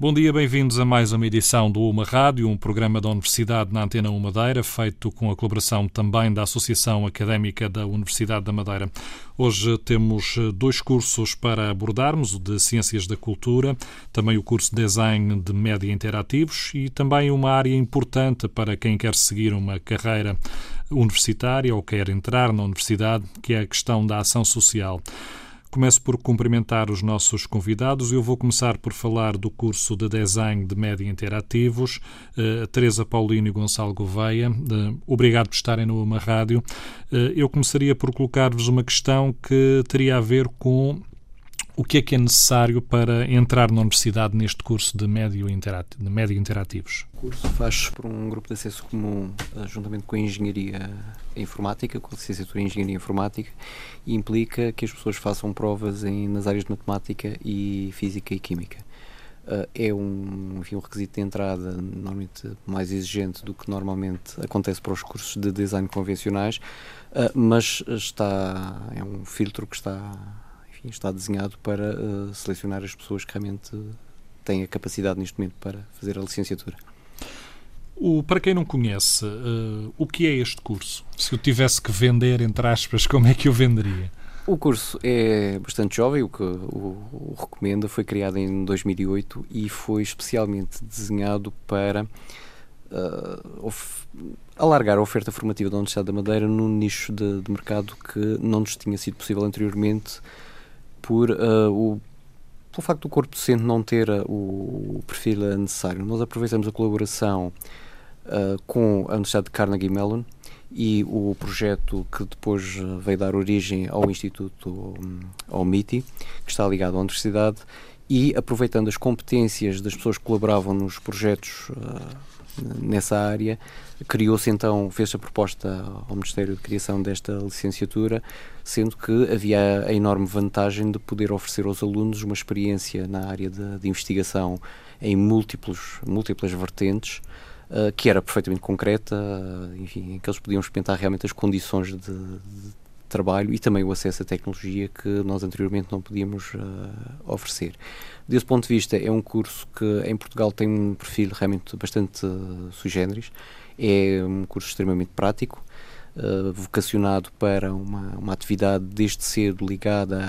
Bom dia, bem-vindos a mais uma edição do Uma Rádio, um programa da Universidade na Antena Uma Madeira, feito com a colaboração também da Associação Académica da Universidade da Madeira. Hoje temos dois cursos para abordarmos, o de Ciências da Cultura, também o curso de Design de Média Interativos e também uma área importante para quem quer seguir uma carreira universitária ou quer entrar na universidade, que é a questão da ação social. Começo por cumprimentar os nossos convidados. Eu vou começar por falar do curso de Design de Média Interativos, uh, Teresa Paulino e Gonçalo Gouveia. Uh, obrigado por estarem no Uma Rádio. Uh, eu começaria por colocar-vos uma questão que teria a ver com o que é que é necessário para entrar na universidade neste curso de médio, interati de médio interativos? O curso faz por um grupo de acesso comum, juntamente com a Engenharia Informática, com a licenciatura em Engenharia Informática, e implica que as pessoas façam provas em, nas áreas de Matemática e Física e Química. Uh, é um, enfim, um requisito de entrada normalmente mais exigente do que normalmente acontece para os cursos de design convencionais, uh, mas está é um filtro que está enfim, está desenhado para uh, selecionar as pessoas que realmente têm a capacidade neste momento para fazer a licenciatura. O, para quem não conhece, uh, o que é este curso? Se eu tivesse que vender, entre aspas, como é que eu venderia? O curso é bastante jovem, o que o, o recomenda. Foi criado em 2008 e foi especialmente desenhado para uh, alargar a oferta formativa da Universidade da Madeira num nicho de, de mercado que não nos tinha sido possível anteriormente por uh, o pelo facto do corpo docente não ter uh, o perfil necessário. Nós aproveitamos a colaboração uh, com a Universidade de Carnegie Mellon e o projeto que depois veio dar origem ao Instituto, um, ao MITI, que está ligado à Universidade, e aproveitando as competências das pessoas que colaboravam nos projetos nessa área, criou-se então, fez a proposta ao Ministério de Criação desta licenciatura, sendo que havia a enorme vantagem de poder oferecer aos alunos uma experiência na área de, de investigação em múltiplos, múltiplas vertentes, uh, que era perfeitamente concreta, uh, enfim, em que eles podiam experimentar realmente as condições de, de trabalho e também o acesso à tecnologia que nós anteriormente não podíamos uh, oferecer. Desse ponto de vista, é um curso que em Portugal tem um perfil realmente bastante uh, sui generis. É um curso extremamente prático, uh, vocacionado para uma, uma atividade desde cedo ligada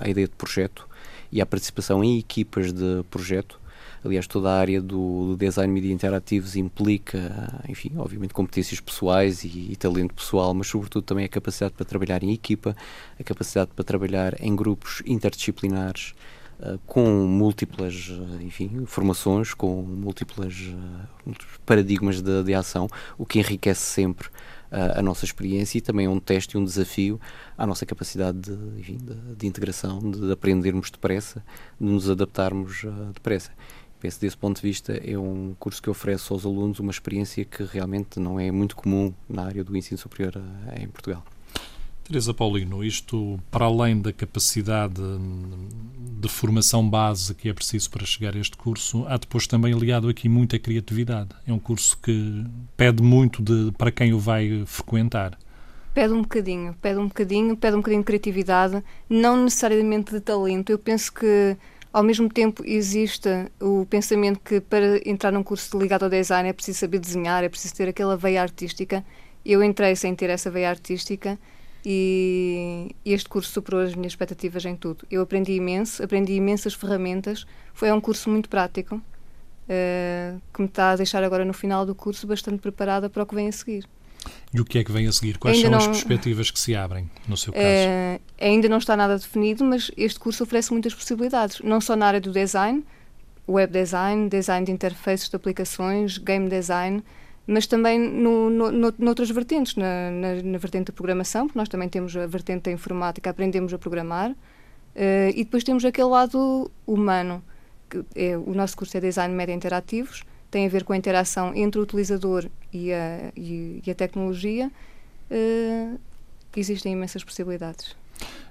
à, à ideia de projeto e à participação em equipas de projeto. Aliás, toda a área do, do design media interativos implica, enfim, obviamente competências pessoais e, e, talento pessoal, mas sobretudo também a capacidade para trabalhar em equipa, a capacidade para trabalhar em grupos interdisciplinares com múltiplas, uh, enfim, formações, com múltiplas uh, paradigmas de, de, ação, o que enriquece sempre a nossa experiência e também é um teste e um desafio à nossa capacidade de, enfim, de, de integração, de aprendermos depressa, de nos adaptarmos depressa. Penso desse ponto de vista é um curso que oferece aos alunos uma experiência que realmente não é muito comum na área do ensino superior eh, em Portugal. Teresa Paulino, isto para além da capacidade de formação base que é preciso para chegar a este curso, há depois também ligado aqui muita criatividade. É um curso que pede muito de, para quem o vai frequentar. Pede um bocadinho, pede um bocadinho, pede um bocadinho de criatividade, não necessariamente de talento. Eu penso que ao mesmo tempo, existe o pensamento que para entrar num curso ligado ao design é preciso saber desenhar, é preciso ter aquela veia artística. Eu entrei sem ter essa veia artística e este curso superou as minhas expectativas em tudo. Eu aprendi imenso, aprendi imensas ferramentas. Foi um curso muito prático, uh, que me está a deixar agora no final do curso bastante preparada para o que vem a seguir. E o que é que vem a seguir? Quais ainda são não, as perspectivas que se abrem, no seu caso? É, ainda não está nada definido, mas este curso oferece muitas possibilidades, não só na área do design, web design, design de interfaces de aplicações, game design, mas também no, no, no, noutras vertentes, na, na, na, vertente da programação, porque nós também temos a vertente da informática, aprendemos a programar, uh, e depois temos aquele lado humano, que é, o nosso curso é Design Média Interativos, tem a ver com a interação entre o utilizador e a, e, e a tecnologia, uh, existem imensas possibilidades.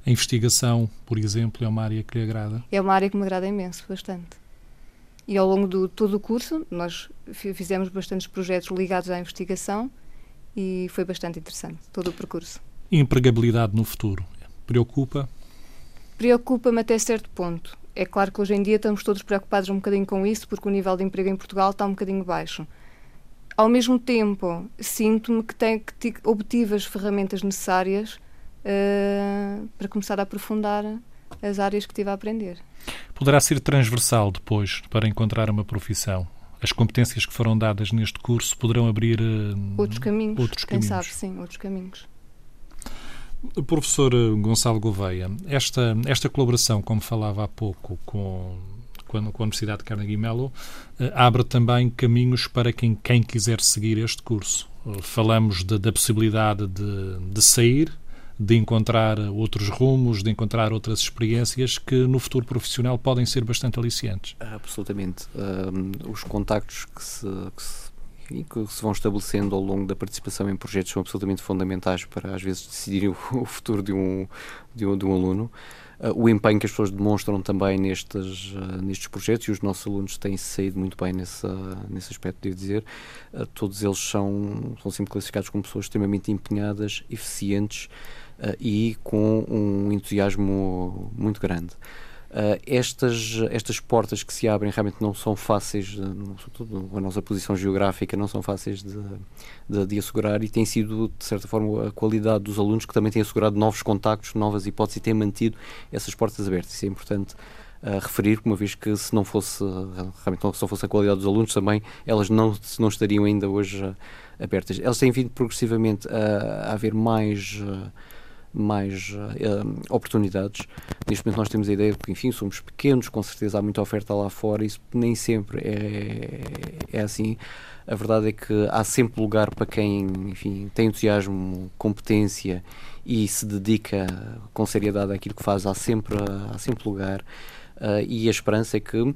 A investigação, por exemplo, é uma área que lhe agrada? É uma área que me agrada imenso, bastante. E ao longo de todo o curso, nós fizemos bastantes projetos ligados à investigação e foi bastante interessante todo o percurso. Empregabilidade no futuro preocupa? Preocupa-me até certo ponto. É claro que hoje em dia estamos todos preocupados um bocadinho com isso, porque o nível de emprego em Portugal está um bocadinho baixo. Ao mesmo tempo, sinto-me que, tenho, que obtive as ferramentas necessárias uh, para começar a aprofundar as áreas que tive a aprender. Poderá ser transversal depois para encontrar uma profissão? As competências que foram dadas neste curso poderão abrir uh, outros caminhos. Outros quem caminhos. sabe, sim, outros caminhos. Professor Gonçalo Gouveia, esta, esta colaboração, como falava há pouco, com, com, a, Universidade de Carnegie Mellon, uh, abre também caminhos para quem, quem quiser seguir este curso. Uh, falamos de, da possibilidade de, de sair de encontrar outros rumos, de encontrar outras experiências que no futuro profissional podem ser bastante aliciantes. Absolutamente. Um, os contactos que se, que se, que se vão estabelecendo ao longo da participação em projetos são absolutamente fundamentais para, às vezes, decidir o, futuro de um, de um, de um aluno. Uh, o empenho que as pessoas demonstram também nestes, uh, nestes projetos e os nossos alunos têm saído muito bem nesse, uh, nesse aspecto, devo dizer. todos eles são, são sempre classificados como pessoas extremamente empenhadas, eficientes uh, e com um entusiasmo muito grande. Uh, estas, estas portas que se abrem realmente não são fáceis, sobretudo a nossa posição geográfica, não são fáceis de, de, de, assegurar e tem sido, de certa forma, a qualidade dos alunos que também têm assegurado novos contactos, novas hipóteses e têm mantido essas portas abertas. Isso é importante uh, referir, uma vez que se não fosse, realmente não, fosse a qualidade dos alunos também, elas não, não estariam ainda hoje uh, abertas. Elas têm vindo progressivamente a haver mais mais uh, oportunidades. Neste momento nós temos a ideia de que, enfim, somos pequenos, com certeza há muita oferta lá fora, isso nem sempre é, é assim. A verdade é que há sempre lugar para quem, enfim, tem entusiasmo, competência e se dedica com seriedade àquilo que faz, há sempre, há sempre lugar. Uh, e a esperança é que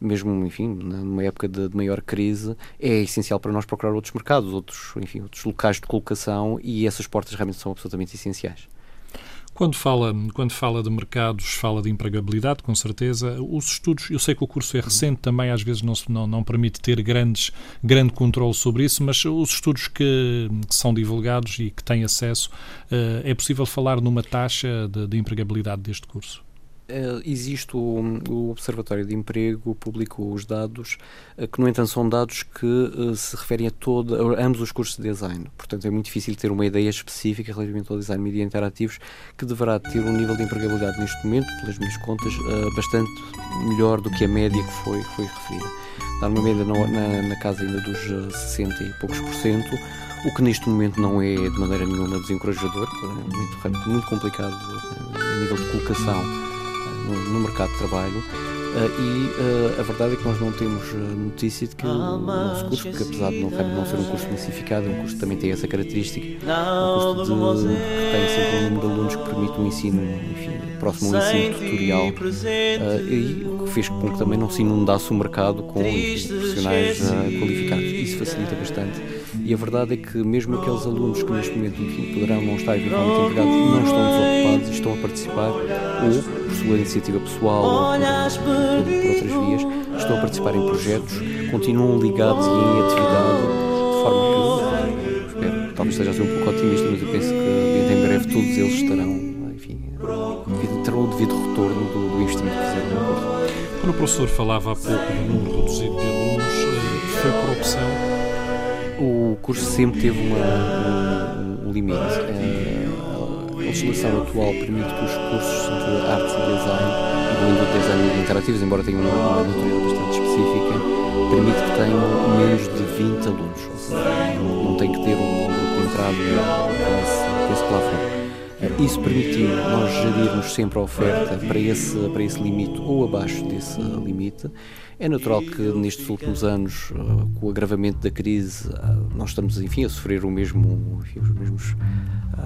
mesmo, enfim, numa época de, de, maior crise, é essencial para nós procurar outros mercados, outros, enfim, outros locais de colocação e essas portas realmente são absolutamente essenciais. Quando fala, quando fala de mercados, fala de empregabilidade, com certeza. Os estudos, eu sei que o curso é recente também, às vezes não, não, não permite ter grandes, grande controle sobre isso, mas os estudos que, que são divulgados e que têm acesso, uh, é possível falar numa taxa de, de empregabilidade deste curso? Uh, existe o, o, Observatório de Emprego, publicou os dados, uh, que no entanto são dados que uh, se referem a, todo, a ambos os cursos de design. Portanto, é muito difícil ter uma ideia específica relativamente ao design media interativos, que deverá ter um nível de empregabilidade neste momento, pelas minhas contas, bastante melhor do que a média que foi, foi referida. Está numa média na, na, na, casa ainda dos 60 e poucos por cento, o que neste momento não é de maneira nenhuma desencorajador, é muito, muito complicado a nível de colocação no, mercado de trabalho. Uh, e uh, a verdade é que nós não temos uh, notícia de que o, nosso curso, porque apesar de não, não ser um curso massificado, é um curso que também tem essa característica, um curso de, que tem sempre um número de alunos que permite um ensino enfim, próximo ao ensino tutorial e o que fez com que também não se inundasse o mercado com enfim, profissionais qualificados. Isso facilita bastante. E a verdade é que mesmo aqueles alunos que neste momento enfim, poderão não estar eventualmente empregados não estão desocupados e estão a participar ou sua iniciativa pessoal ou por, por, por, outras vias, estão a participar em projetos, continuam ligados e em atividade, de forma que, espero, talvez esteja a ser um pouco otimista, mas eu penso que em breve todos eles estarão, enfim, terão o devido retorno do, do investimento que fizeram no curso. Quando o professor falava há pouco do número reduzido de alunos, eh, foi por opção? O curso sempre teve uma, um, um limite. É, a legislação atual permite que os cursos de artes e design, incluindo o design interativos, embora tenham uma, uma natureza bastante específica, permite que tenham menos de 20 alunos. Seja, não, tem que ter um grupo de entrada com esse plafond. Isso permitiu nós gerirmos sempre a oferta para esse, para esse limite ou abaixo desse limite. É natural que nestes últimos anos, com o agravamento da crise, nós estamos, enfim, a sofrer o mesmo, enfim, os mesmos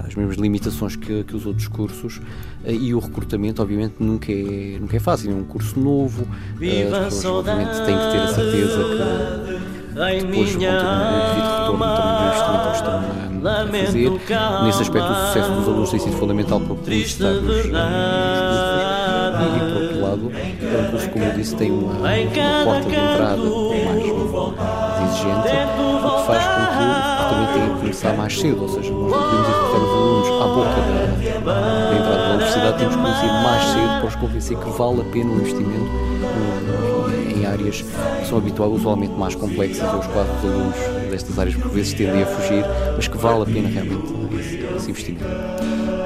as mesmas limitações que, que os outros cursos eh, e o recrutamento obviamente nunca é, nunca é fácil, é um curso novo, eh, as pessoas obviamente têm que ter a certeza que depois vão ter um devido retorno também do investimento que estão a, fazer. Nesse aspecto o sucesso dos alunos tem sido fundamental para poder estar nos, nos cursos e, por outro lado, curso, como eu disse, tem uma, uma porta de entrada mais exigente o que faz com que o recrutamento tenha que começar mais cedo, ou seja, nós não podemos educar os alunos à boca da, da entrada da universidade, temos que começar mais cedo para os convencer que vale a pena o investimento em áreas que são habituais, usualmente mais complexas, aos quais os alunos destas áreas por vezes tendem a fugir, mas que vale a pena realmente esse, esse investimento.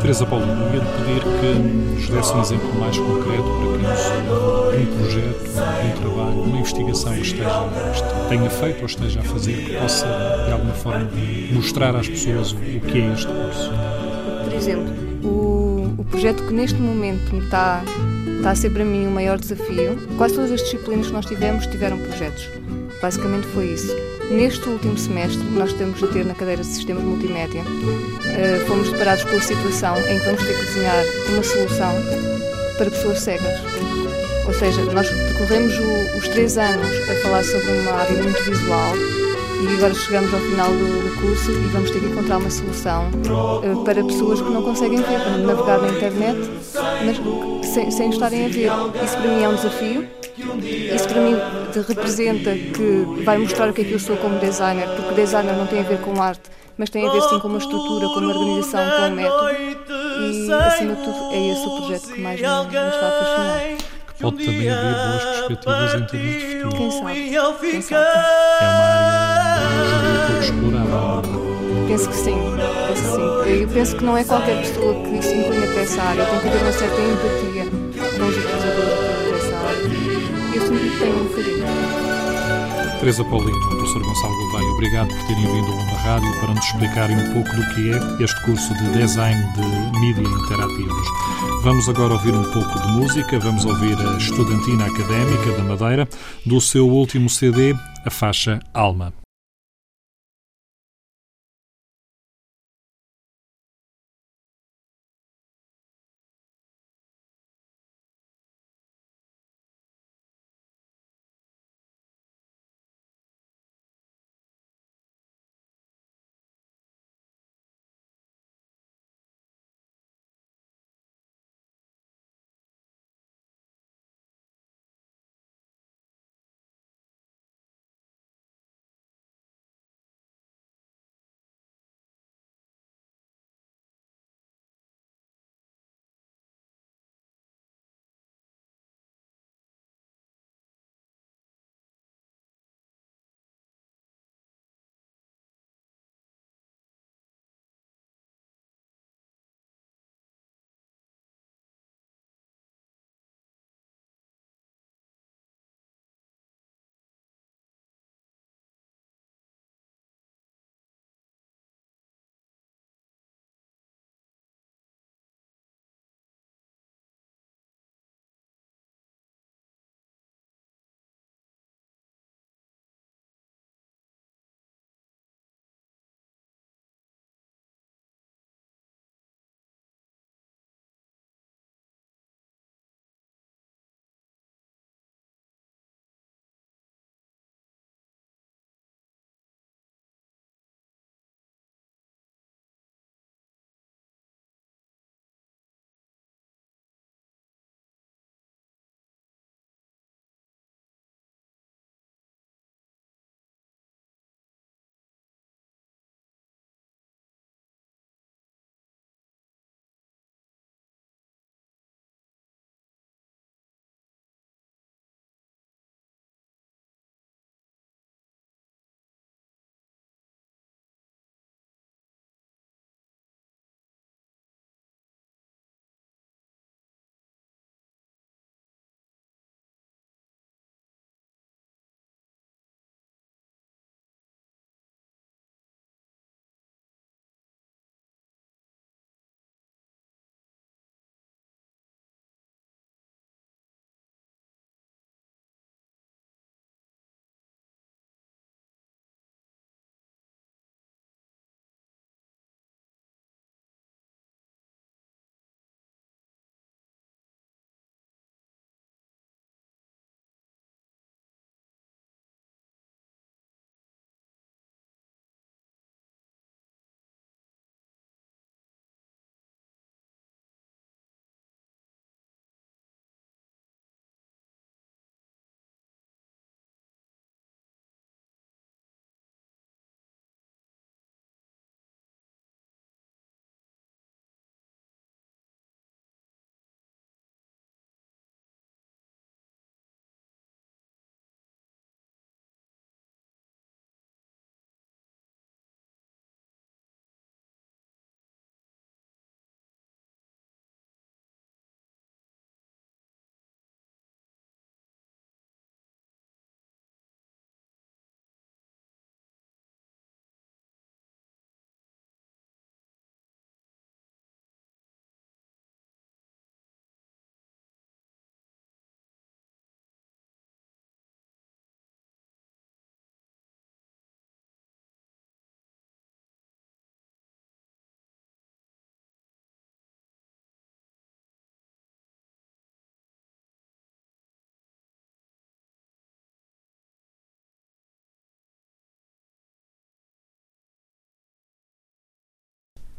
Teresa Paulo, ia pedir que nos desse um exemplo mais concreto para que nos um projeto, um trabalho, uma investigação que esteja, tenha feito ou esteja a fazer, que possa, de alguma forma, mostrar às pessoas o, que é este curso. Por exemplo, o, o projeto que neste momento me está, está a ser para mim o maior desafio, quase todas as disciplinas que nós tivemos tiveram projetos. Basicamente foi isso. Neste último semestre, nós temos de ter na cadeira de Sistemas Multimédia, uh, fomos deparados com a situação em que vamos ter que desenhar uma solução para pessoas cegas. Ou seja, nós percorremos os três anos a falar sobre uma área muito visual e agora chegamos ao final do, do curso e vamos ter que encontrar uma solução uh, para pessoas que não conseguem ver, para navegar na internet, mas sem, sem estarem a ver. Isso para mim é um desafio isso para mim representa que vai mostrar o que é que eu sou como designer, porque designer não tem a ver com arte, mas tem a ver sim com uma estrutura, com uma organização, com um método. E acima de tudo é esse o projeto que mais me, me está a fascinar. Que pode também haver boas perspectivas em termos de futuro. Quem sabe? Quem sabe? É uma área explorada. Penso que sim, penso que sim. Eu penso que não é qualquer pessoa que se inclina para essa área, tem que haver uma certa empatia com os utilizadores eu sempre tenho um bocadinho. Teresa Paulino, professor Gonçalo Gouveia, obrigado por terem vindo a uma rádio para nos explicarem um pouco do que é este curso de design de mídia interativos. Vamos agora ouvir um pouco de música, vamos ouvir a Estudantina Académica da Madeira, do seu último CD, a faixa Alma.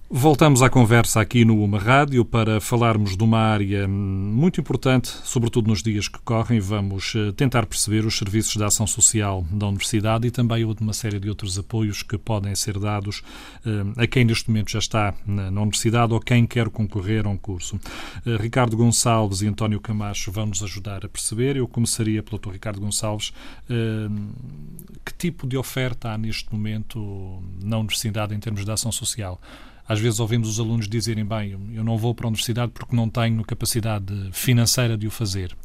Voltamos à conversa aqui no Uma Rádio para falarmos de uma área muito importante, sobretudo nos dias que correm. Vamos eh, tentar perceber os serviços de ação social da Universidade e também uma série de outros apoios que podem ser dados eh, a quem neste momento já está na Universidade ou quem quer concorrer a um curso. Eh, Ricardo Gonçalves e António Camacho vão nos ajudar a perceber. Eu começaria pelo Dr. Ricardo Gonçalves. Que tipo de oferta há neste momento na Universidade em termos de ação social? Às vezes ouvimos os alunos dizerem: bem, eu não vou para a universidade porque não tenho capacidade financeira de o fazer.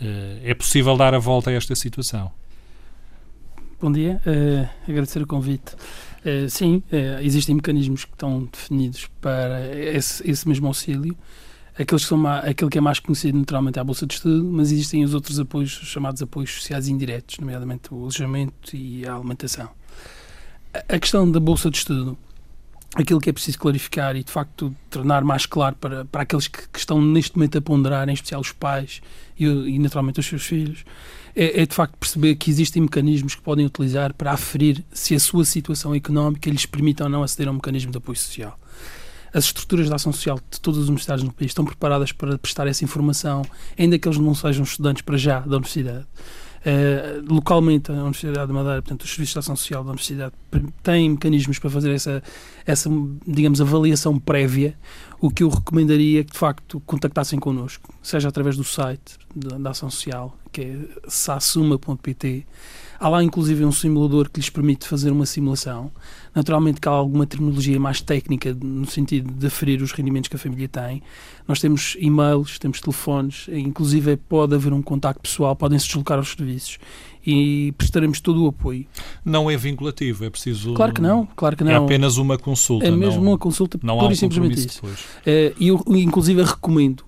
Eh, é possível dar a volta a esta situação? Bom dia, uh, agradecer o convite. Uh, sim, uh, existem mecanismos que estão definidos para esse, esse mesmo auxílio. Aqueles que são aquele que é mais conhecido naturalmente é a Bolsa de Estudo, mas existem os outros apoios, chamados apoios sociais indiretos, nomeadamente o alojamento e a alimentação. A, a questão da Bolsa de Estudo aquilo que é preciso clarificar e, de facto, tornar mais claro para, para aqueles que, que estão neste momento a ponderar, em especial os pais e, e naturalmente, os seus filhos, é, é, de facto perceber que existem mecanismos que podem utilizar para aferir se a sua situação económica lhes permite ou não aceder a um mecanismo de apoio social. As estruturas de ação social de todas as universidades no país estão preparadas para prestar essa informação, ainda que eles não sejam estudantes para já da universidade. Uh, localmente, a Universidade de Madeira, portanto, os serviços de ação social da Universidade têm mecanismos para fazer essa, essa, digamos, avaliação prévia. O que eu recomendaria é que, de facto, contactassem connosco, seja através do site da, da Ação Social, que é sassuma.pt, Há lá, inclusive, um simulador que lhes permite fazer uma simulação. Naturalmente que há alguma terminologia mais técnica no sentido de aferir os rendimentos que a família tem. Nós temos e-mails, temos telefones, inclusive pode haver um contacto pessoal, podem-se deslocar aos serviços e prestaremos todo o apoio. Não é vinculativo, é preciso... Claro que não, claro que é não. É apenas uma consulta. É mesmo não, uma consulta, não pura e simplesmente isso. Eh, e eu, inclusive, recomendo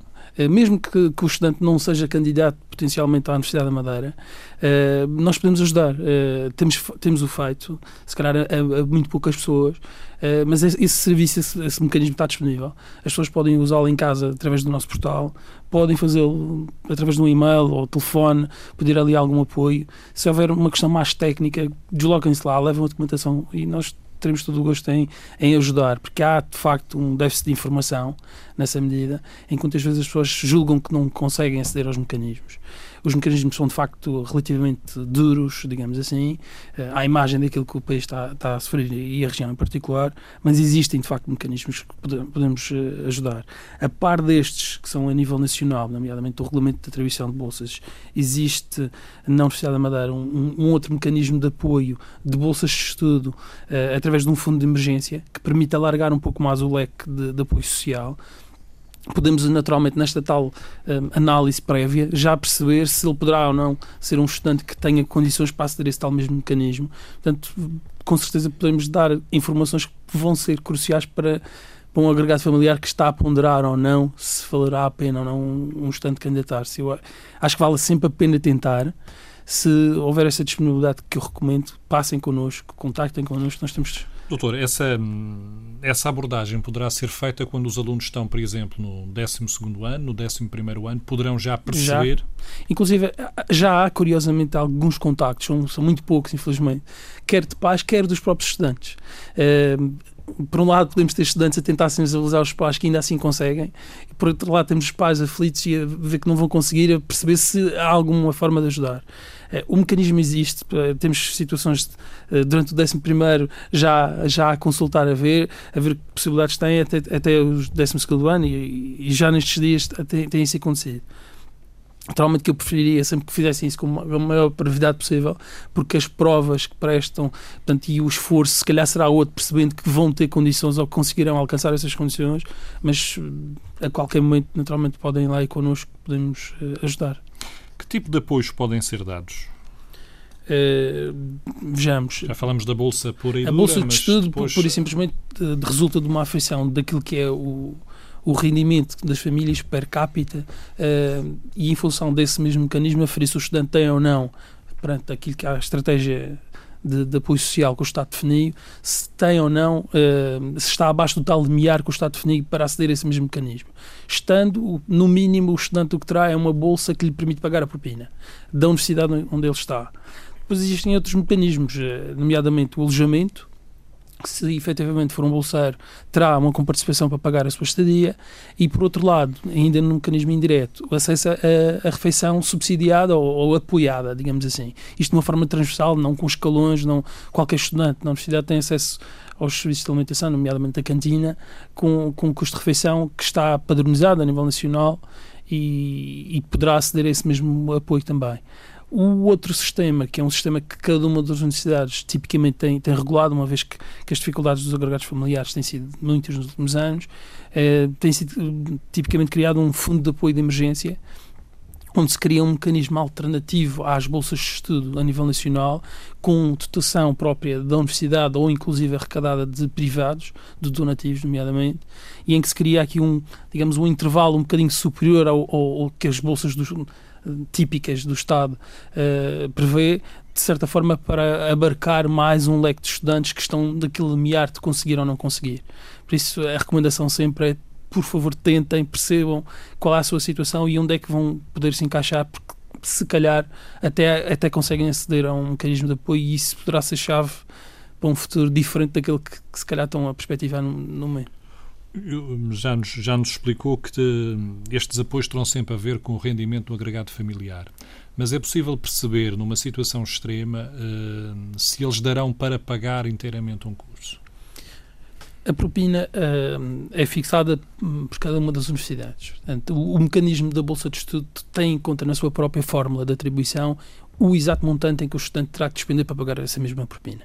mesmo que, que, o estudante não seja candidato potencialmente à Universidade da Madeira, uh, nós podemos ajudar. Uh, temos, temos o feito, se calhar a, a muito poucas pessoas, uh, mas esse, serviço, esse, esse, mecanismo está disponível. As pessoas podem usá-lo em casa através do nosso portal, podem fazê-lo através de um e-mail ou telefone, pedir ali algum apoio. Se houver uma questão mais técnica, desloquem-se lá, levem a documentação e nós teremos todo o gosto em, em ajudar, porque há de facto um déficit de informação nessa medida, enquanto às vezes as pessoas julgam que não conseguem aceder aos mecanismos. Os mecanismos são de facto relativamente duros, digamos assim, eh, à imagem daquilo que o país está, está a sofrer e a região em particular, mas existem de facto mecanismos que podemos eh, ajudar. A par destes, que são a nível nacional, nomeadamente o Regulamento de Atribuição de Bolsas, existe na Universidade da Madeira um, um outro mecanismo de apoio de bolsas de estudo uh, através de um fundo de emergência que permite alargar um pouco mais o leque de, de apoio social podemos naturalmente nesta tal um, análise prévia já perceber se ele poderá ou não ser um estudante que tenha condições para aceder a esse tal mesmo mecanismo. Portanto, com certeza podemos dar informações que vão ser cruciais para, para um agregado familiar que está a ponderar ou não se valerá a pena ou não um, estudante candidatar-se. Eu acho que vale sempre a pena tentar. Se houver essa disponibilidade que eu recomendo, passem connosco, contactem connosco, nós temos Doutor, essa, essa abordagem poderá ser feita quando os alunos estão, por exemplo, no 12 ano, no 11 ano, poderão já perceber? Já. Inclusive, já há, curiosamente, alguns contactos, são, são muito poucos, infelizmente, quer de pais, quer dos próprios estudantes. Uh, por um lado, podemos ter estudantes a tentar sensibilizar os pais que ainda assim conseguem, e por outro lado, temos os pais aflitos e a ver que não vão conseguir, a perceber se há alguma forma de ajudar. Eh, o mecanismo existe, eh, temos situações eh, durante o 11 já, já a consultar, a ver, a ver que possibilidades têm até, até os 12 ano e, e, já nestes dias tem, tem isso acontecido. Naturalmente que eu preferiria sempre que fizessem isso com a maior brevidade possível, porque as provas que prestam portanto, e o esforço, se calhar será outro, percebendo que vão ter condições ou que conseguirão alcançar essas condições, mas a qualquer momento, naturalmente, podem ir lá e connosco podemos ajudar. Que tipo de apoios podem ser dados? Uh, vejamos. Já falamos da Bolsa pura e A Bolsa de Estudo, depois... pura e simplesmente, de, de resulta de uma afeição daquilo que é o, o rendimento das famílias per capita uh, e, em função desse mesmo mecanismo, aferir se o estudante tem ou não, perante aquilo que é a estratégia de, de, apoio social que o Estado definiu, se tem ou não, uh, se está abaixo do tal limiar que o Estado definiu para aceder a esse mesmo mecanismo. Estando, no mínimo, o estudante o que terá é uma bolsa que lhe permite pagar a propina da universidade onde ele está. Depois existem outros mecanismos, eh, nomeadamente o alojamento, se efetivamente for um bolseiro, terá uma comparticipação para pagar a sua estadia e, por outro lado, ainda no mecanismo indireto, o acesso a refeição subsidiada ou, ou, apoiada, digamos assim. Isto de uma forma transversal, não com escalões, não qualquer estudante na universidade tem acesso aos serviços de alimentação, nomeadamente a cantina, com, com um custo de refeição que está padronizado a nível nacional e, e poderá aceder a esse mesmo apoio também. O outro sistema, que é um sistema que cada uma das universidades tipicamente tem, tem regulado, uma vez que, que as dificuldades dos agregados familiares têm sido muitas nos últimos anos, eh, tem sido tipicamente criado um fundo de apoio de emergência, onde se cria um mecanismo alternativo às bolsas de estudo a nível nacional, com dotação própria da universidade ou inclusive arrecadada de privados, de donativos, nomeadamente, e em que se cria aqui um, digamos, um intervalo um bocadinho superior ao, ao, ao que as bolsas dos típicas do Estado uh, prevê, de certa forma, para abarcar mais um leque de estudantes que estão daquele limiar de conseguir ou não conseguir. Por isso, a recomendação sempre é por favor, tentem, percebam qual é a sua situação e onde é que vão poder se encaixar, porque se calhar até, até conseguem aceder a um mecanismo de apoio e isso poderá ser chave para um futuro diferente daquele que, que se calhar estão a perspectivar no, no momento já nos, já nos explicou que te, estes apoios terão sempre a ver com o rendimento do agregado familiar. Mas é possível perceber, numa situação extrema, uh, se eles darão para pagar inteiramente um curso? A propina uh, é fixada por cada uma das universidades. Portanto, o, o, mecanismo da Bolsa de Estudo tem em conta na sua própria fórmula de atribuição o exato montante em que o estudante terá que despender para pagar essa mesma propina.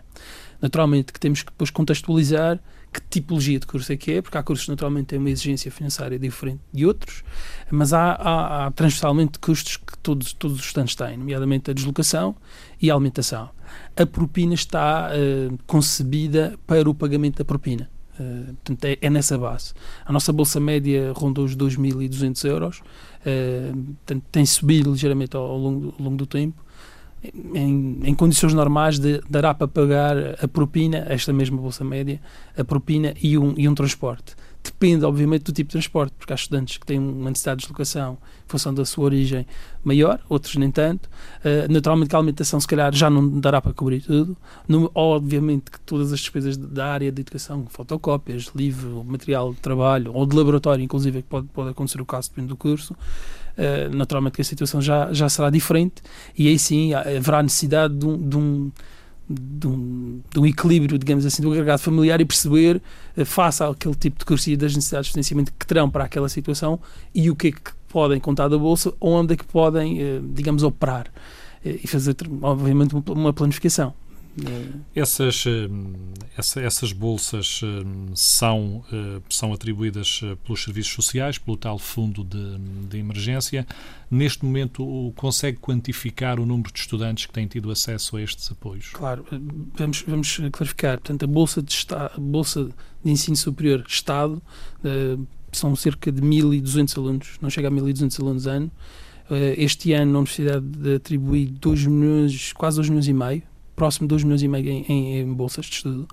Naturalmente que temos que depois contextualizar que tipologia de curso é que é, porque há cursos naturalmente têm uma exigência financeira diferente de outros, mas há, há, há transversalmente custos que todos, todos os estudantes têm, nomeadamente a deslocação e a alimentação. A propina está uh, concebida para o pagamento da propina. Uh, portanto, é, é, nessa base. A nossa bolsa média ronda os 2.200 euros, uh, portanto, tem subido ligeiramente ao, ao, longo, ao longo do tempo, em, em, condições normais de, dará para pagar a propina, esta mesma bolsa média, a propina e um, e um transporte. Depende, obviamente, do tipo de transporte, porque há estudantes que têm uma necessidade de deslocação em função da sua origem maior, outros nem tanto. Uh, naturalmente que a alimentação, se calhar, já não dará para cobrir tudo. No, obviamente que todas as despesas da área de educação, fotocópias, livro, material de trabalho, ou de laboratório, inclusive, que pode, pode acontecer o caso, depende do curso, uh, naturalmente que a situação já, já será diferente e aí sim haverá necessidade de um, de um de um, de um, equilíbrio, digamos assim, do agregado familiar e perceber, uh, face àquele tipo de curso e das necessidades de financiamento que terão para aquela situação e o que é que podem contar da Bolsa, onde é que podem, uh, digamos, operar e fazer, obviamente, uma planificação. Essas, eh, essa, essas bolsas eh, são, eh, são atribuídas pelos serviços sociais, pelo tal fundo de, de emergência. Neste momento, consegue quantificar o número de estudantes que têm tido acesso a estes apoios? Claro, vamos, vamos clarificar. Portanto, a bolsa de, a bolsa de ensino superior Estado são cerca de 1.200 alunos, não chega a 1.200 alunos ano. Este ano, a Universidade atribui 2 milhões, quase 2 milhões e meio próximo de 2 milhões e meio em, em, em, bolsas de estudo.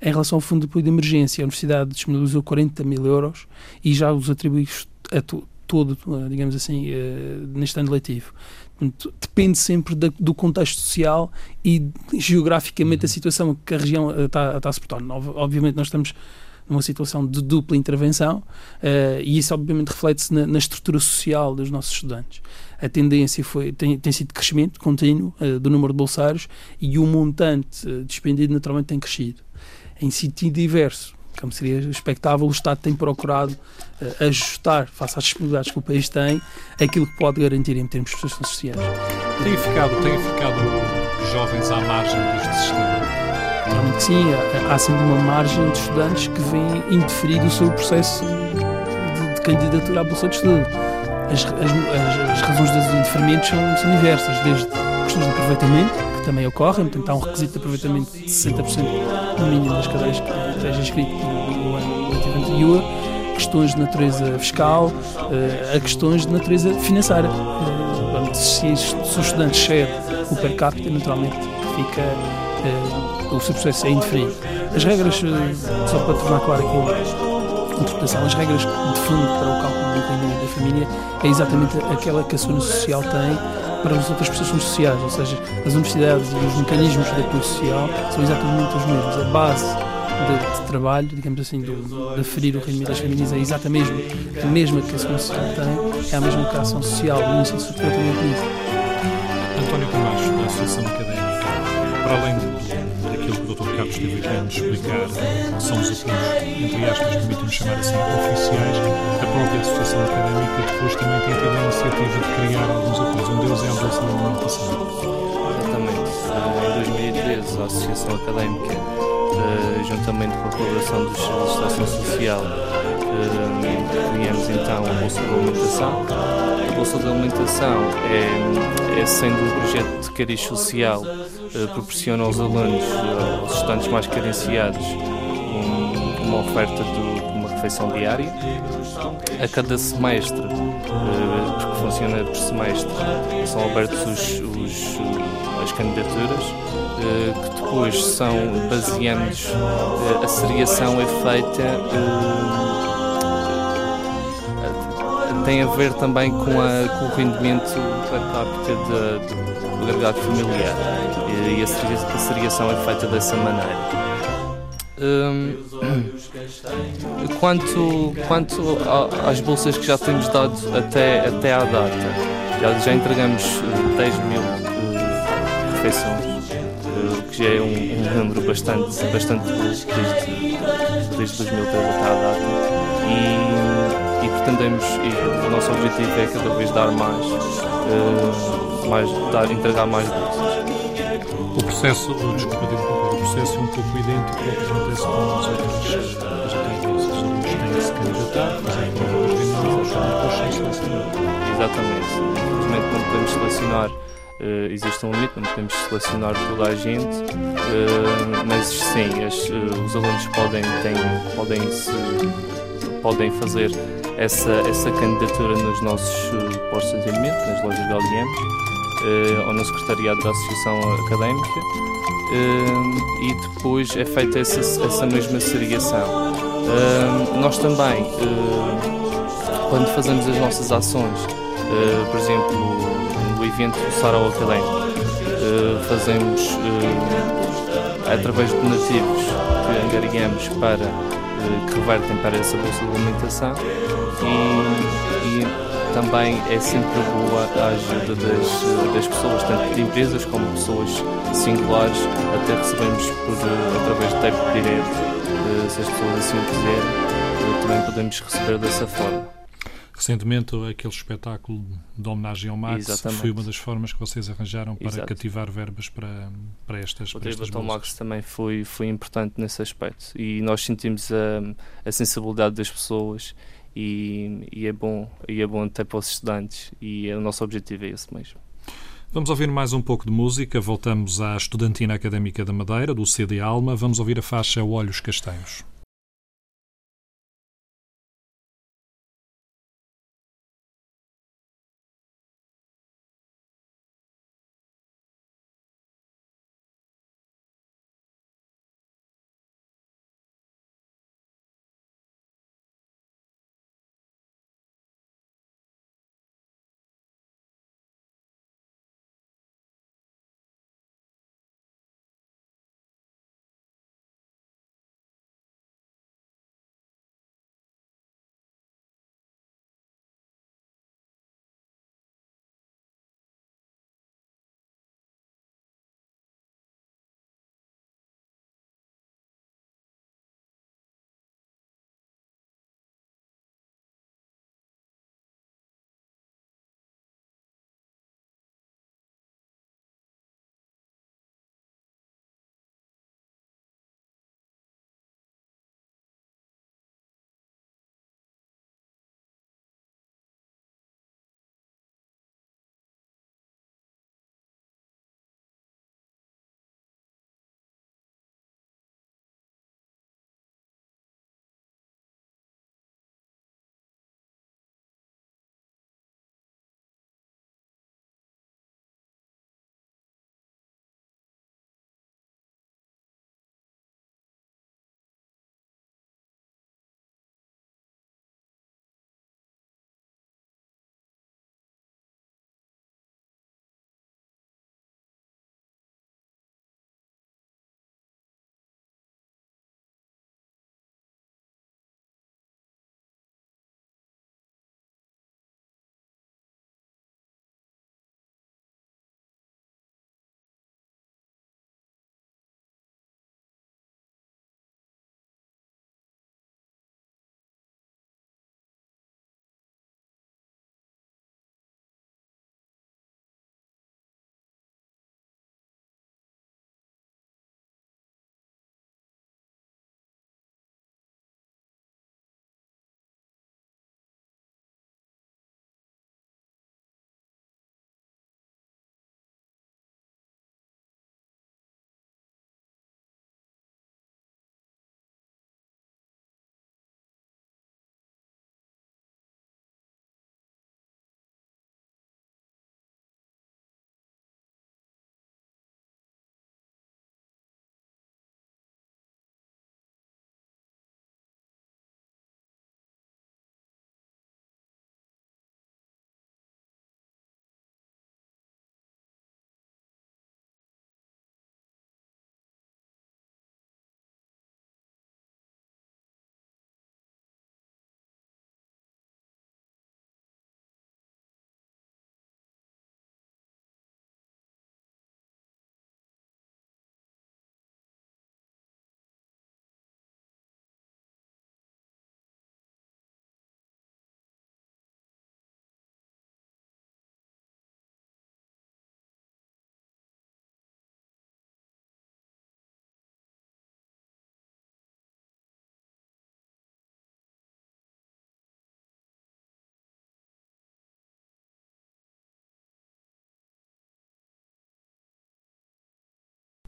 Em relação ao fundo de apoio de emergência, a Universidade disponibilizou 40 mil euros e já os atribui a to, todo, digamos assim, uh, neste ano letivo. Portanto, depende sempre da, do contexto social e geograficamente a uhum. situação que a região está, está a se portar. Obviamente nós estamos numa situação de dupla intervenção uh, e isso obviamente reflete-se na, na, estrutura social dos nossos estudantes. A tendência foi, tem, tem sido crescimento contínuo uh, do número de bolsários e o montante uh, despendido naturalmente tem crescido. Em sentido diverso, como seria expectável, o Estado tem procurado uh, ajustar, face às disponibilidades que o país tem, aquilo que pode garantir em termos de prestações sociais. Tem ficado, tem ficado jovens à margem deste sistema? Realmente que sim, há, há sempre uma margem de estudantes que vêm indeferido o seu processo de, de candidatura à Bolsa de Estudo. As, as, as razões dos indeferimentos são, são, diversas, desde questões de aproveitamento, que também ocorrem, portanto há um requisito de aproveitamento de 60% no mínimo das cadeiras que esteja inscrito no ano anterior, questões de natureza fiscal, uh, a questões de natureza financeira. Uh, se, se o estudante excede o per capita, naturalmente fica uh, o seu processo é indeferido. As regras, só para tornar claro aqui interpretação, as regras de fundo para o cálculo do rendimento da família é exatamente aquela que a Segurança Social tem para as outras prestações sociais, ou seja, as universidades e os mecanismos de apoio social são exatamente os mesmos. A base de, de, trabalho, digamos assim, do, de aferir o rendimento das famílias é exatamente a mesma que a Segurança Social tem, é a mesma que a ação social no ensino superior também tem. António Camacho, da Associação Académica, para além Dr. Carlos esteve aqui explicar, são os apoios, entre aspas, permitem-me chamar assim, oficiais, a própria Associação Académica depois também tem tido a iniciativa de criar alguns apoios. Um deles é a Bolsa da Alimentação. Exatamente. Em 2013, a Associação Académica, eh, juntamente com a colaboração dos Serviços de Ação Social, eh, criamos então a Bolsa da Alimentação. Bolsa da Alimentação é, é sendo um projeto de cariz social, eh, proporciona aos alunos, aos estudantes mais carenciados, uma oferta de uma refeição diária. A cada semestre, porque funciona por semestre, são abertos os, os, as candidaturas que depois são baseados, a seriação é feita tem a ver também com, a, com o rendimento per capita do agregado familiar e a, a seriação é feita dessa maneira. Hum, quanto quanto às bolsas que já temos dado até, até à data, já, já entregamos 10 mil uh, refeições, uh, que já é um, um, número bastante, bastante desde, desde 2013 até à data. E, e pretendemos, e o nosso objetivo é cada vez dar mais, uh, mais dar, entregar mais bolsas. O processo, desculpa de o processo é um pouco idêntico ao que acontece com as outras, as outras bolsas. Os têm que se candidatar, fazem prova dos rendimentos e depois são selecionados. Exatamente. Infelizmente não podemos selecionar, uh, existe um limite, não podemos selecionar toda a gente, uh, mas sim, as, uh, os alunos podem, têm, podem, se, podem fazer essa, essa candidatura nos nossos postos de atendimento, nas lojas de uh, ou no secretariado da Associação Académica uh, e depois é feita essa, essa mesma seriação. Uh, nós também, quando fazemos as nossas ações, por exemplo, no evento do Sarau Académico, fazemos através de donativos que angariamos para que revertem para essa bolsa de alimentação e, e também é sempre boa a ajuda das, das pessoas, tanto de empresas como pessoas singulares, até recebemos por, através de débito direto, eh, se as pessoas assim o quiserem, eh, também podemos receber dessa forma. Recentemente, aquele espetáculo de homenagem ao Max Exatamente. foi uma das formas que vocês arranjaram para Exato. cativar verbas para, para estas O tributo ao Max também foi, foi importante nesse aspecto e nós sentimos a, a sensibilidade das pessoas e, e, é bom e é bom até para os estudantes e é, o nosso objetivo é esse mesmo. Vamos ouvir mais um pouco de música. Voltamos à Estudantina Académica da Madeira, do CD Alma. Vamos ouvir a faixa Olhos Castanhos.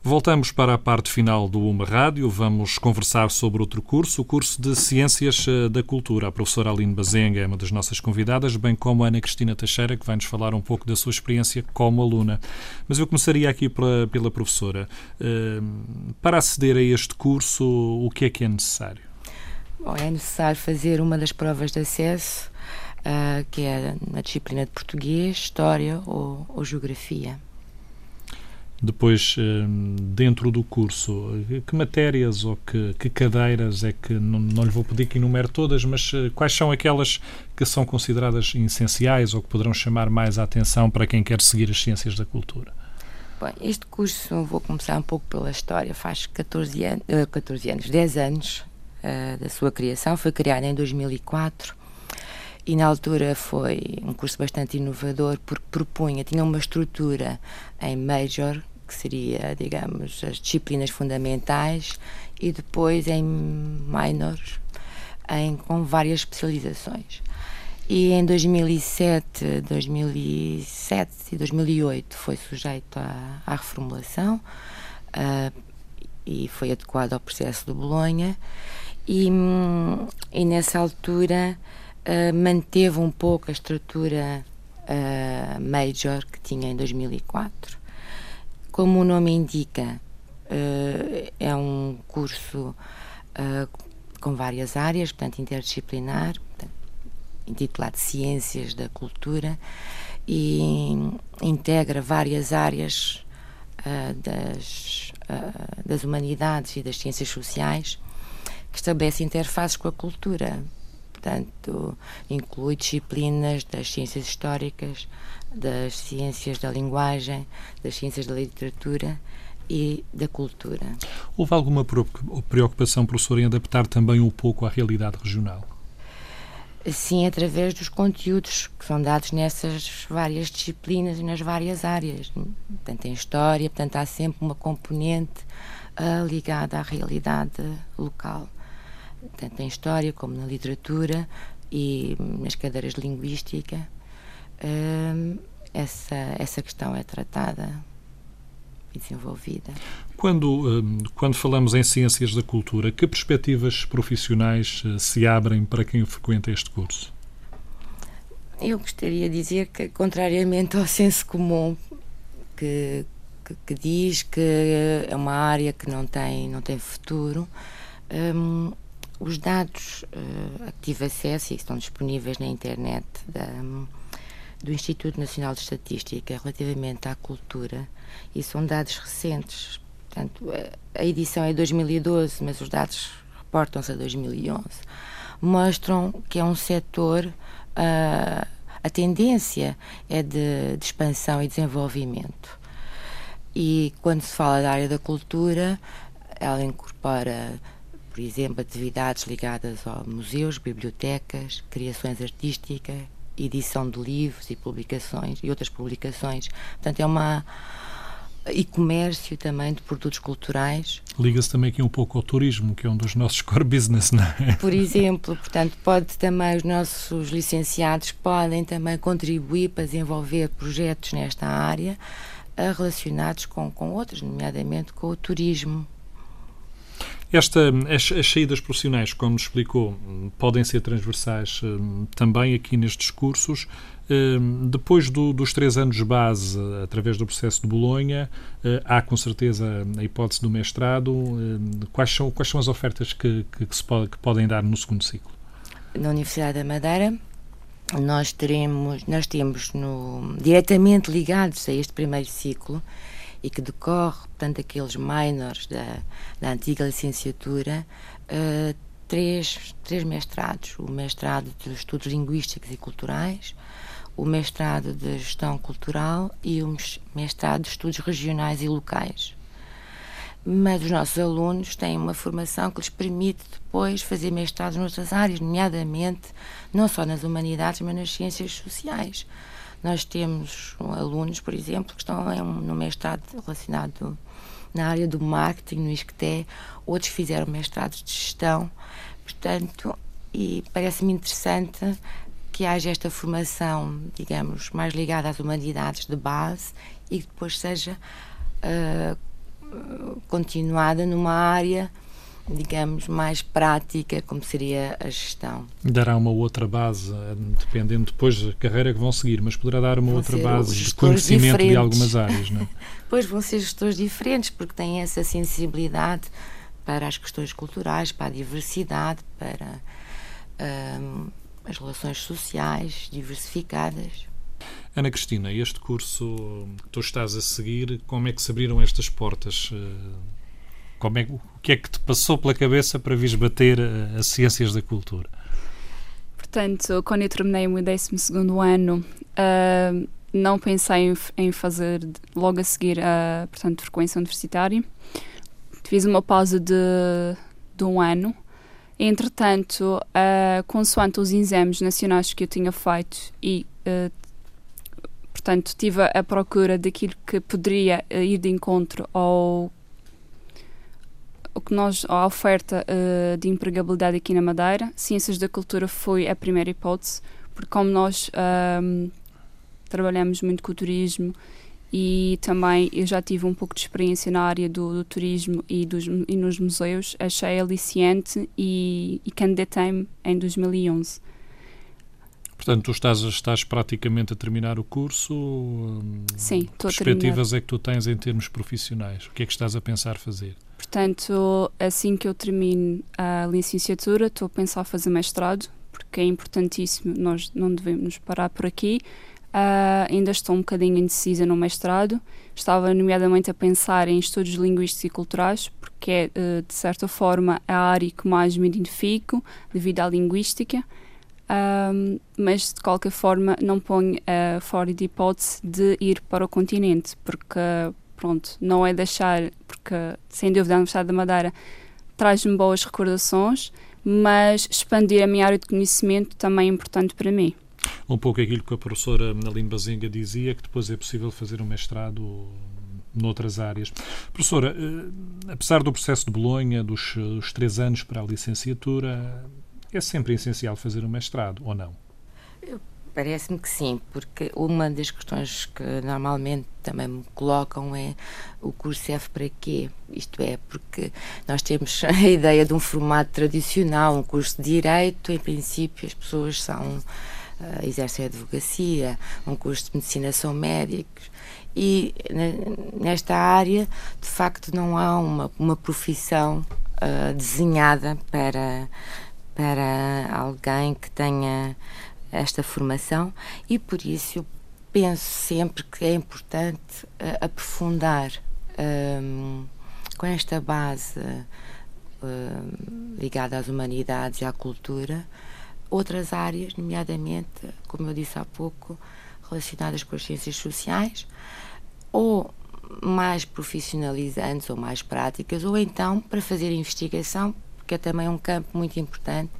Voltamos para a parte final do Uma Rádio. Vamos conversar sobre outro curso, o curso de Ciências eh, da Cultura. A professora Aline Bazenga é uma das nossas convidadas, bem como a Ana Cristina Teixeira, que vai nos falar um pouco da sua experiência como aluna. Mas eu começaria aqui pela, pela professora. Eh, para aceder a este curso, o que é que é necessário? Bom, é necessário fazer uma das provas de acesso, uh, que é na disciplina de português, história ou, ou geografia. Depois, hum, dentro do curso, que matérias ou que, que cadeiras é que, não, não lhe vou pedir que enumere todas, mas eh, quais são aquelas que são consideradas essenciais ou que poderão chamar mais a atenção para quem quer seguir as ciências da cultura? Bom, este curso, vou começar um pouco pela história, faz 14 anos, 14 anos 10 anos uh, da sua criação, foi criado em 2004 e na altura foi um curso bastante inovador porque propunha, tinha uma estrutura em major, que seria, digamos, as disciplinas fundamentais, e depois em minors, em, com várias especializações. E em 2007, 2007 e 2008 foi sujeito à, à reformulação uh, e foi adequado ao processo de Bolonha. E, e nessa altura uh, manteve um pouco a estrutura uh, major que tinha em 2004 como o nome indica, uh, é um curso uh, com várias áreas, portanto, interdisciplinar, intitulado Ciências da Cultura, e integra várias áreas uh, das, das humanidades e das ciências sociais que estabelece interfaces com a cultura. Portanto, inclui disciplinas das ciências históricas, das ciências da linguagem, das ciências da literatura e da cultura. Houve alguma preocupação, professor, em adaptar também um pouco à realidade regional? Sim, através dos conteúdos que são dados nessas várias disciplinas e nas várias áreas. Portanto, em história, portanto, há sempre uma componente uh, ligada à realidade local. Tanto em história como na literatura e nas cadeiras de linguística essa, essa questão é tratada e desenvolvida. Quando, quando falamos em ciências da cultura, que perspectivas profissionais eh, se abrem para quem frequenta este curso? Eu gostaria de dizer que, contrariamente ao senso comum que, que, que diz que é uma área que não tem, não tem futuro, um, os dados uh, a que tive acesso e que estão disponíveis na internet da, do Instituto Nacional de Estatística relativamente à cultura e são dados recentes. Portanto, a edição é 2012, mas os dados reportam-se a 2011. Mostram que é um setor, uh, a tendência é de, de expansão e desenvolvimento. E quando se fala da área da cultura, ela incorpora por exemplo, atividades ligadas a museus, bibliotecas, criações artísticas, edição de livros e publicações e outras publicações. Portanto, é uma e comércio também de produtos culturais. Liga-se também aqui um pouco ao turismo, que é um dos nossos core business, não é? Por exemplo, portanto, pode também os nossos licenciados podem também contribuir para desenvolver projetos nesta área eh, relacionados com, com outros, nomeadamente com o turismo. Esta, as, as, saídas profissionais, como nos explicou, podem ser transversais hum, também aqui nestes cursos. Hum, depois do, dos três anos base, através do processo de Bolonha, hum, há com certeza a hipótese do mestrado. Quais são, quais são as ofertas que, que, que se pode, que podem dar no segundo ciclo? Na Universidade da Madeira, nós teremos, nós temos no, diretamente ligados a este primeiro ciclo e que decorre, portanto, aqueles minors da, da antiga licenciatura, uh, três, três mestrados: o mestrado de Estudos Linguísticos e Culturais, o mestrado de Gestão Cultural e o mestrado de Estudos Regionais e Locais. Mas os nossos alunos têm uma formação que lhes permite depois fazer mestrados noutras áreas, nomeadamente não só nas humanidades, mas nas ciências sociais. Nós temos alunos, por exemplo, que estão no mestrado relacionado na área do marketing, no ISCTE, outros fizeram mestrados de gestão, portanto, e parece-me interessante que haja esta formação, digamos, mais ligada às humanidades de base e que depois seja uh, continuada numa área digamos, mais prática, como seria a gestão. Dará uma outra base, dependendo depois da carreira que vão seguir, mas poderá dar uma vão outra base de conhecimento diferentes. de algumas áreas, não é? pois vão ser gestores diferentes, porque têm essa sensibilidade para as questões culturais, para a diversidade, para um, as relações sociais diversificadas. Ana Cristina, este curso que tu estás a seguir, como é que se abriram estas portas? Como é, o que é que te passou pela cabeça para vires bater as ciências da cultura? Portanto, quando eu terminei o meu 12 ano, uh, não pensei em, em, fazer logo a seguir a portanto, frequência universitária. Fiz uma pausa de, de um ano. Entretanto, uh, consoante os exames nacionais que eu tinha feito e uh, portanto, tive a procura daquilo que poderia ir de encontro ao o que nós, a oferta uh, de empregabilidade aqui na Madeira, Ciências da Cultura foi a primeira hipótese, porque como nós ehm, trabalhamos muito com o turismo e também eu já tive um pouco de experiência na área do, do turismo e, dos, e nos museus, achei aliciante e, e candidatei-me em 2011. Portanto, tu estás, estás praticamente a terminar o curso. Hum, Sim, estou a terminar. perspectivas é que tu tens em termos profissionais? O que é que estás a pensar fazer? Portanto, assim que eu termine a licenciatura, estou a pensar fazer mestrado, porque é importantíssimo, nós não devemos parar por aqui. Uh, ainda estou um bocadinho indecisa no mestrado. Estava, nomeadamente, a pensar em estudos linguísticos e culturais, porque é, uh, de certa forma, a área que mais me identifico devido à linguística. Um, mas de qualquer forma não ponho uh, fora de hipótese de ir para o continente, porque pronto, não é deixar, porque sem dúvida a Universidade da Madeira traz-me boas recordações, mas expandir a minha área de conhecimento também é importante para mim. Um pouco aquilo que a professora Naline Bazinga dizia, que depois é possível fazer um mestrado noutras áreas. Professora, eh, apesar do processo de Bolonha, dos, dos três anos para a licenciatura, é sempre essencial fazer um mestrado, ou não? Parece-me que sim, porque uma das questões que normalmente também me colocam é o curso serve para quê? Isto é, porque nós temos a ideia de um formato tradicional, um curso de direito, em princípio as pessoas são uh, exercem a advocacia, um curso de medicina são médicos e nesta área de facto não há uma, uma profissão uh, desenhada para para alguém que tenha esta formação e por isso penso sempre que é importante uh, aprofundar um, com esta base uh, ligada às humanidades e à cultura outras áreas, nomeadamente, como eu disse há pouco, relacionadas com as ciências sociais ou mais profissionalizantes ou mais práticas, ou então para fazer investigação que é também um campo muito importante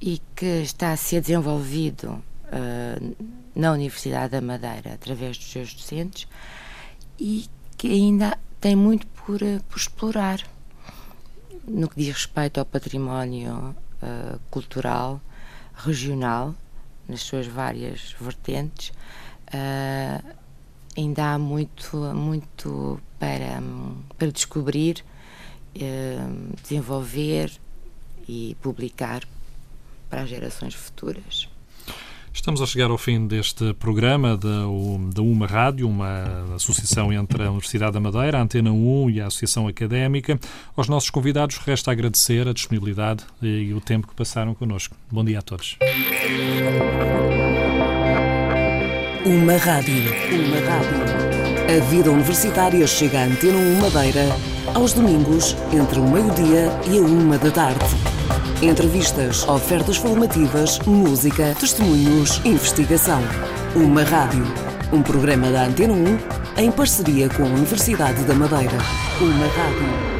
e que está a ser desenvolvido uh, na Universidade da Madeira através dos seus docentes e que ainda tem muito por, uh, por explorar no que diz respeito ao património uh, cultural regional nas suas várias vertentes. Ainda há muito muito para para descobrir desenvolver e publicar para as gerações futuras. Estamos a chegar ao fim deste programa da, da UMA Rádio, uma associação entre a Universidade da Madeira, a Antena 1 e a Associação Académica. Aos nossos convidados resta agradecer a disponibilidade e o tempo que passaram connosco. Bom dia a todos. Uma Rádio. Uma Rádio. A vida universitária chega à Antena 1 Madeira aos domingos, entre o meio-dia e a uma da tarde. Entrevistas, ofertas formativas, música, testemunhos, investigação. Uma rádio. Um programa da Antena 1 em parceria com a Universidade da Madeira. Uma rádio.